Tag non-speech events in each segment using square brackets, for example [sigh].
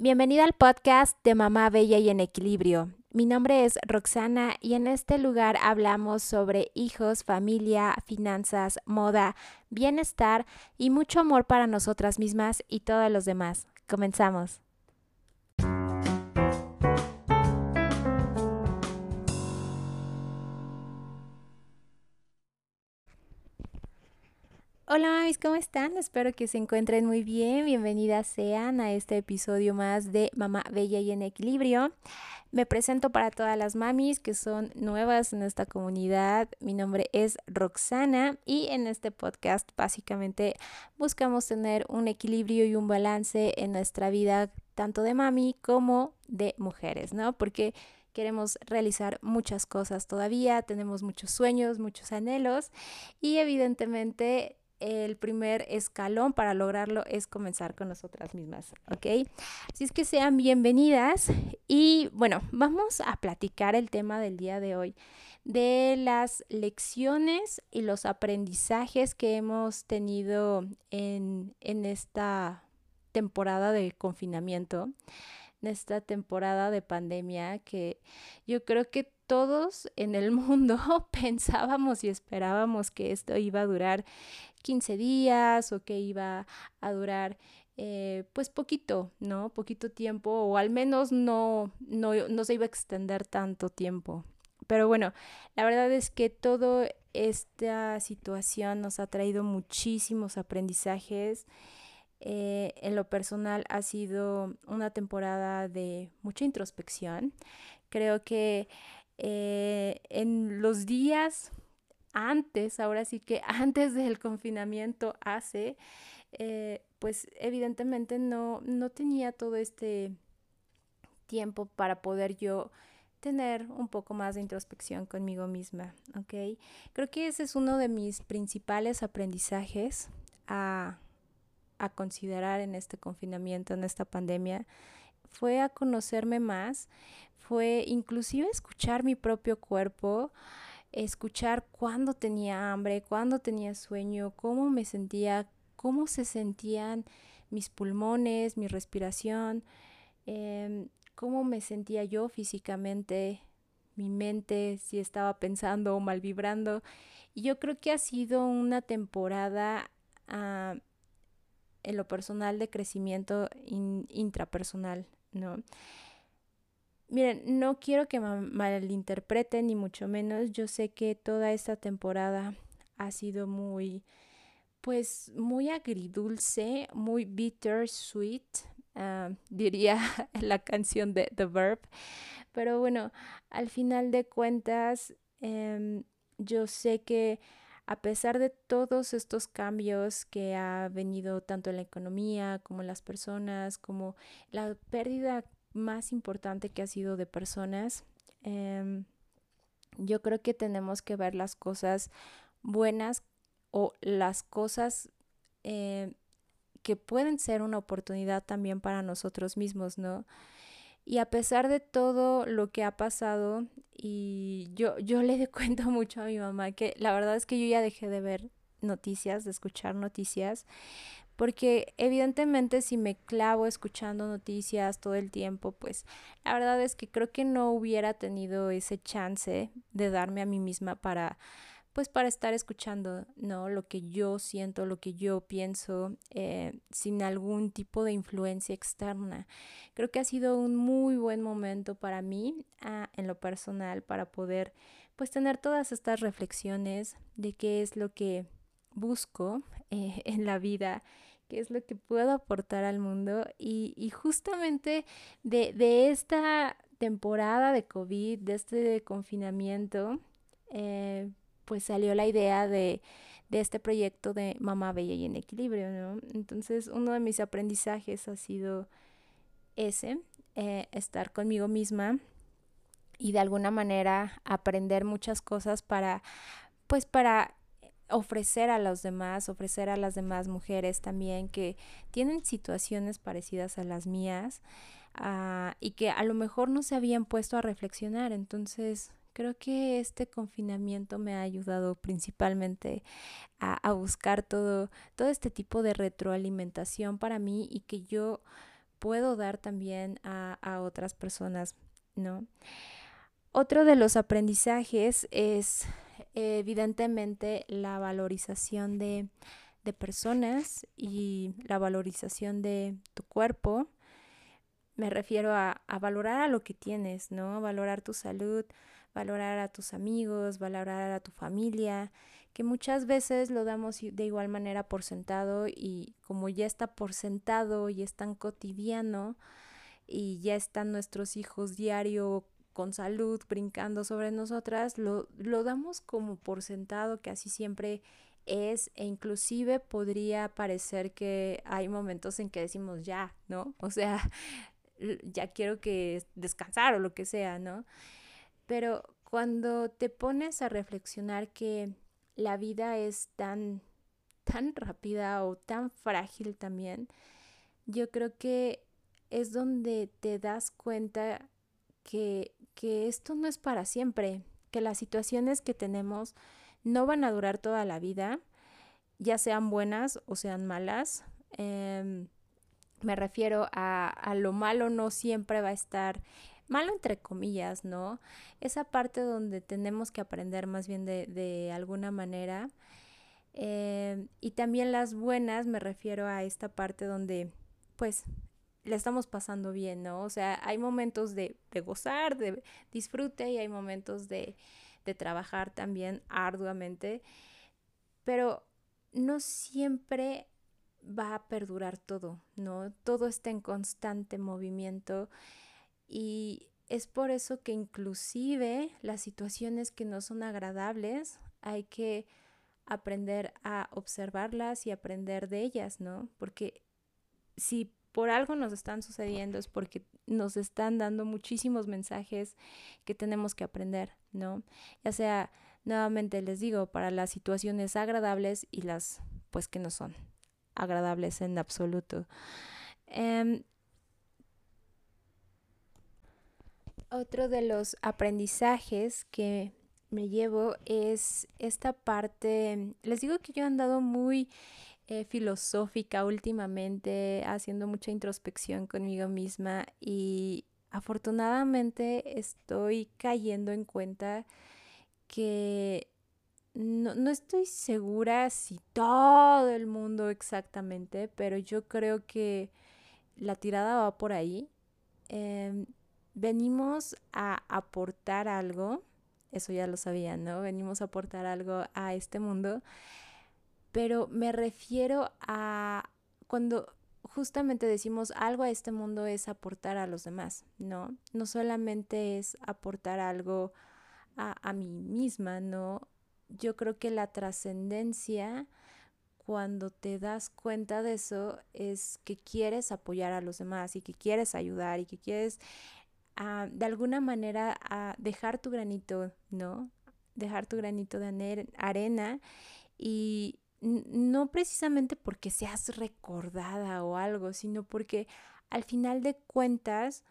Bienvenida al podcast de Mamá Bella y en Equilibrio. Mi nombre es Roxana y en este lugar hablamos sobre hijos, familia, finanzas, moda, bienestar y mucho amor para nosotras mismas y todos los demás. Comenzamos. Hola mamis, ¿cómo están? Espero que se encuentren muy bien. Bienvenidas sean a este episodio más de Mamá Bella y en Equilibrio. Me presento para todas las mamis que son nuevas en esta comunidad. Mi nombre es Roxana y en este podcast básicamente buscamos tener un equilibrio y un balance en nuestra vida tanto de mami como de mujeres, ¿no? Porque queremos realizar muchas cosas todavía, tenemos muchos sueños, muchos anhelos y evidentemente el primer escalón para lograrlo es comenzar con nosotras mismas, ¿ok? Así es que sean bienvenidas y bueno, vamos a platicar el tema del día de hoy de las lecciones y los aprendizajes que hemos tenido en, en esta temporada de confinamiento, en esta temporada de pandemia que yo creo que todos en el mundo [laughs] pensábamos y esperábamos que esto iba a durar 15 días o que iba a durar eh, pues poquito, ¿no? Poquito tiempo o al menos no, no, no se iba a extender tanto tiempo. Pero bueno, la verdad es que toda esta situación nos ha traído muchísimos aprendizajes. Eh, en lo personal ha sido una temporada de mucha introspección. Creo que eh, en los días antes, ahora sí que [laughs] antes del confinamiento hace, eh, pues evidentemente no, no tenía todo este tiempo para poder yo tener un poco más de introspección conmigo misma, ¿ok? Creo que ese es uno de mis principales aprendizajes a, a considerar en este confinamiento, en esta pandemia, fue a conocerme más, fue inclusive escuchar mi propio cuerpo, escuchar cuándo tenía hambre, cuándo tenía sueño, cómo me sentía, cómo se sentían mis pulmones, mi respiración, em, cómo me sentía yo físicamente, mi mente, si estaba pensando o mal vibrando. Y yo creo que ha sido una temporada ah, en lo personal de crecimiento intrapersonal, ¿no? Miren, no quiero que malinterpreten ni mucho menos. Yo sé que toda esta temporada ha sido muy, pues, muy agridulce, muy bittersweet, uh, diría [laughs] la canción de The Verb. Pero bueno, al final de cuentas, em, yo sé que a pesar de todos estos cambios que ha venido tanto en la economía como en las personas, como la pérdida más importante que ha sido de personas, em, yo creo que tenemos que ver las cosas buenas o las cosas eh, que pueden ser una oportunidad también para nosotros mismos, ¿no? Y a pesar de todo lo que ha pasado, y yo, yo le [laughs] cuento mucho a mi mamá que la verdad es que yo ya dejé de ver noticias, de escuchar noticias, porque evidentemente si me clavo escuchando noticias todo el tiempo, pues la verdad es que creo que no hubiera tenido ese chance de darme a mí misma para pues para estar escuchando, ¿no? Lo que yo siento, lo que yo pienso, eh, sin algún tipo de influencia externa. Creo que ha sido un muy buen momento para mí, ah, en lo personal, para poder, pues, tener todas estas reflexiones de qué es lo que busco eh, en la vida qué es lo que puedo aportar al mundo y, justamente de, esta temporada de COVID, de este confinamiento, eh, pues salió la idea de, este proyecto de Mamá Bella y en Equilibrio, ¿no? Entonces uno de mis aprendizajes ha sido ese, eh, estar conmigo misma y de alguna manera aprender muchas cosas para, pues para ofrecer a los demás, ofrecer a las demás mujeres también que tienen situaciones parecidas a las mías ah, y que a lo mejor no se habían puesto a reflexionar. Entonces, creo que este confinamiento me ha ayudado principalmente a, buscar todo, todo este tipo de retroalimentación para mí y que yo puedo dar también a, a otras personas, ¿no? Otro de los aprendizajes es evidentemente la valorización de, de personas y la valorización de tu cuerpo. Me refiero a, a, valorar a lo que tienes, ¿no? Valorar tu salud, valorar a tus amigos, valorar a tu familia, que muchas veces lo damos de igual manera por sentado y como ya está por sentado y es tan cotidiano y ya están nuestros hijos diario con salud brincando sobre nosotras, lo, lo damos como por sentado que así siempre es e inclusive podría parecer que hay momentos en que decimos ya, ¿no? O sea, ya quiero que descansar o lo que sea, ¿no? Pero cuando te pones a reflexionar que la vida es tan, tan rápida o tan frágil también, yo creo que es donde te das cuenta que, que esto no es para siempre, que las situaciones que tenemos no van a durar toda la vida, ya sean buenas o sean malas. Eh, me refiero a, a lo malo no siempre va a estar malo entre comillas, ¿no? Esa parte donde tenemos que aprender más bien de, de alguna manera. Eh, y también las buenas, me refiero a esta parte donde, pues, le estamos pasando bien, ¿no? O sea, hay momentos de, de gozar, de disfrute y hay momentos de, de trabajar también arduamente, pero no siempre va a perdurar todo, ¿no? Todo está en constante movimiento y es por eso que inclusive las situaciones que no son agradables hay que aprender a observarlas y aprender de ellas, ¿no? Porque si por algo nos están sucediendo es porque nos están dando muchísimos mensajes que tenemos que aprender, ¿no? Ya sea, nuevamente les digo, para las situaciones agradables y las pues que no son agradables en absoluto. Eh, Otro de los aprendizajes que me llevo es esta parte, les digo que yo he andado muy eh, filosófica últimamente, haciendo mucha introspección conmigo misma y afortunadamente estoy cayendo en cuenta que no, no, estoy segura si todo el mundo exactamente, pero yo creo que la tirada va por ahí. Eh, venimos a aportar algo, eso ya lo sabían, ¿no? Venimos a aportar algo a este mundo, pero me refiero a cuando justamente decimos algo a este mundo es aportar a los demás, ¿no? No solamente es aportar algo a, a mí misma, ¿no? Yo creo que la trascendencia cuando te das cuenta de eso es que quieres apoyar a los demás y que quieres ayudar y que quieres de alguna manera a dejar tu granito, ¿no? Dejar tu granito de arena y no precisamente porque seas recordada o algo, sino porque al final de cuentas,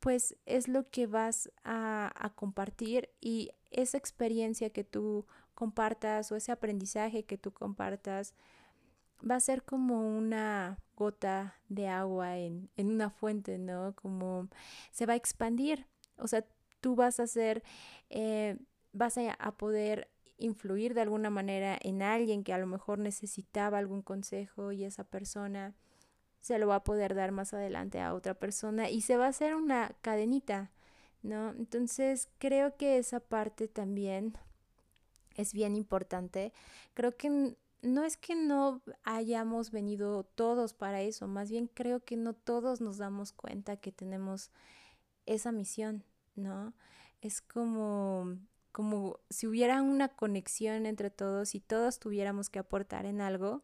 pues es lo que vas a, a compartir y esa experiencia que tú compartas o ese aprendizaje que tú compartas va a ser como una gota de agua en, en una fuente, ¿no? Como se va a expandir. O sea, tú vas a ser, eh, vas a, a poder influir de alguna manera en alguien que a lo mejor necesitaba algún consejo y esa persona se lo va a poder dar más adelante a otra persona y se va a hacer una cadenita, ¿no? Entonces creo que esa parte también es bien importante. Creo que no es que no hayamos venido todos para eso, más bien creo que no todos nos damos cuenta que tenemos esa misión, ¿no? Es como como si hubiera una conexión entre todos y todos tuviéramos que aportar en algo.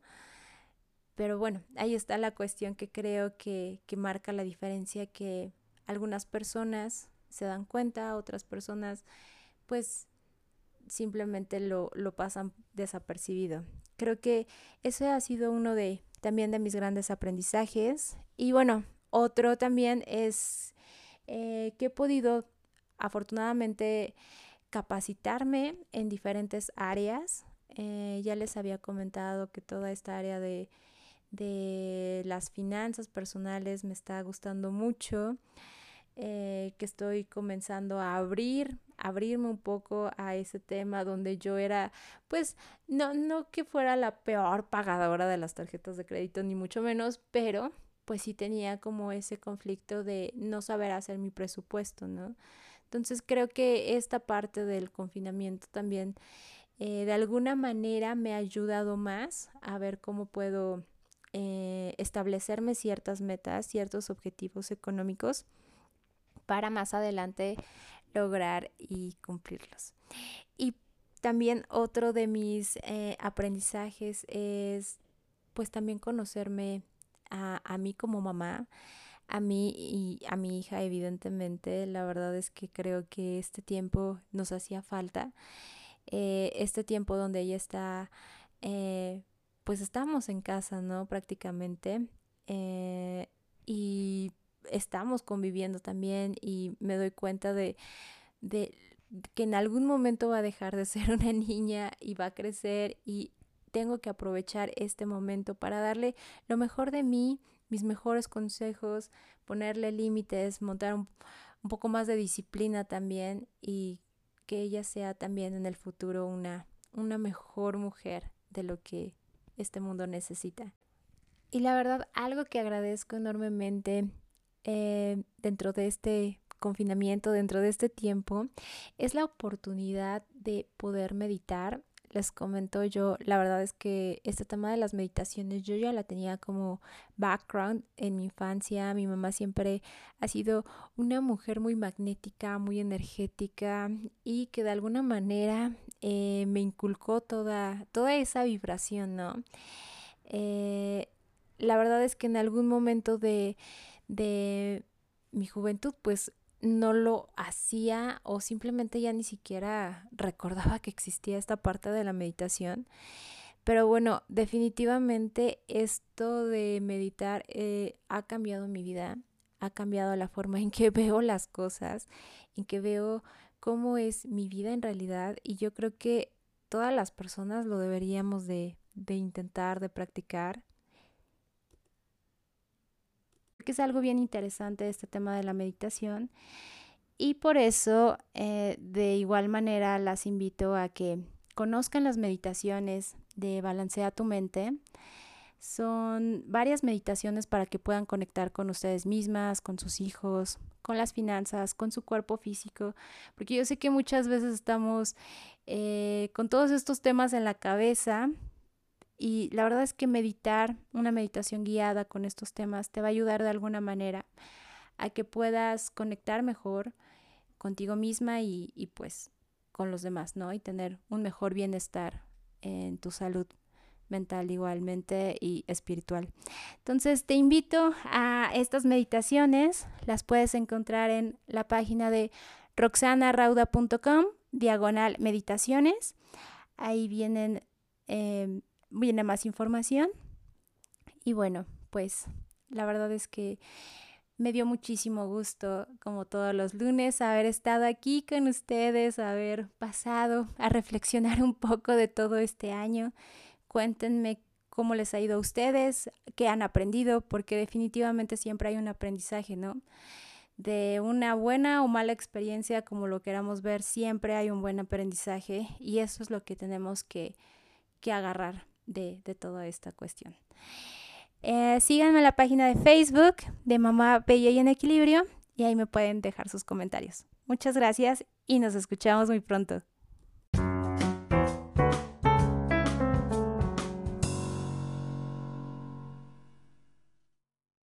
Pero bueno, ahí está la cuestión que creo que, que marca la diferencia que algunas personas se dan cuenta, otras personas pues simplemente lo, lo pasan desapercibido. Creo que ese ha sido uno de también de mis grandes aprendizajes. Y bueno, otro también es eh, que he podido afortunadamente capacitarme en diferentes áreas. Eh, ya les había comentado que toda esta área de, de las finanzas personales me está gustando mucho, eh, que estoy comenzando a abrir, abrirme un poco a ese tema donde yo era, pues, no, no que fuera la peor pagadora de las tarjetas de crédito, ni mucho menos, pero pues sí tenía como ese conflicto de no saber hacer mi presupuesto, ¿no? Entonces creo que esta parte del confinamiento también eh, de alguna manera me ha ayudado más a ver cómo puedo eh, establecerme ciertas metas, ciertos objetivos económicos para más adelante lograr y cumplirlos. Y también otro de mis eh, aprendizajes es pues también conocerme a, a mí como mamá, a mí y a mi hija, evidentemente. La verdad es que creo que este tiempo nos hacía falta. Eh, este tiempo donde ella está, eh, pues estamos en casa, ¿no? Prácticamente. Eh, y estamos conviviendo también y me doy cuenta de, de que en algún momento va a dejar de ser [laughs] una niña y va a crecer y tengo que aprovechar este momento para darle lo mejor de mí, mis mejores consejos, ponerle límites, montar un, poco más de disciplina también y que ella sea también en el futuro una, una mejor mujer de lo que este mundo necesita. Y la verdad, algo que agradezco enormemente eh, dentro de este confinamiento, dentro de este tiempo, es la oportunidad de poder meditar les comento yo, la verdad es que este tema de las meditaciones yo ya la tenía como background en mi infancia. Mi mamá siempre ha sido una mujer muy magnética, muy energética y que de alguna manera eh, me inculcó toda, toda esa vibración, ¿no? Eh, la verdad es que en algún momento de, de mi juventud, pues no lo hacía o simplemente ya ni siquiera recordaba que existía esta parte de la meditación. Pero bueno, definitivamente esto de meditar eh, ha cambiado mi vida, ha cambiado la forma en que [laughs] veo las cosas, en que veo cómo es mi vida en realidad y yo creo que todas las personas lo deberíamos de, de intentar, de practicar que es algo bien interesante este tema de la meditación. Y por eso, eh, de igual manera, las invito a que conozcan las meditaciones de Balancea tu mente. Son varias meditaciones para que puedan conectar con ustedes mismas, con sus hijos, con las finanzas, con su cuerpo físico, porque yo sé que muchas veces estamos eh, con todos estos temas en la cabeza y la verdad es que meditar, una meditación guiada con estos temas, te va a ayudar de alguna manera a que puedas conectar mejor contigo misma y, y pues con los demás, ¿no? Y tener un mejor bienestar en tu salud mental igualmente y espiritual. Entonces te invito a estas meditaciones, las puedes encontrar en la página de roxanarauda.com, diagonal meditaciones. Ahí vienen eh, viene más información. Y bueno, pues la verdad es que me dio muchísimo gusto, como todos los lunes, haber estado aquí con ustedes, haber pasado a reflexionar un poco de todo este año. Cuéntenme cómo les ha ido a ustedes, qué han aprendido, porque definitivamente siempre hay un aprendizaje, ¿no? De una buena o mala experiencia, como lo queramos ver, siempre hay un buen aprendizaje y eso es lo que tenemos que, que agarrar de, toda esta cuestión. Eh, síganme en la página de Facebook de Mamá Bella y en Equilibrio y ahí me pueden dejar sus comentarios. Muchas gracias y nos escuchamos muy pronto.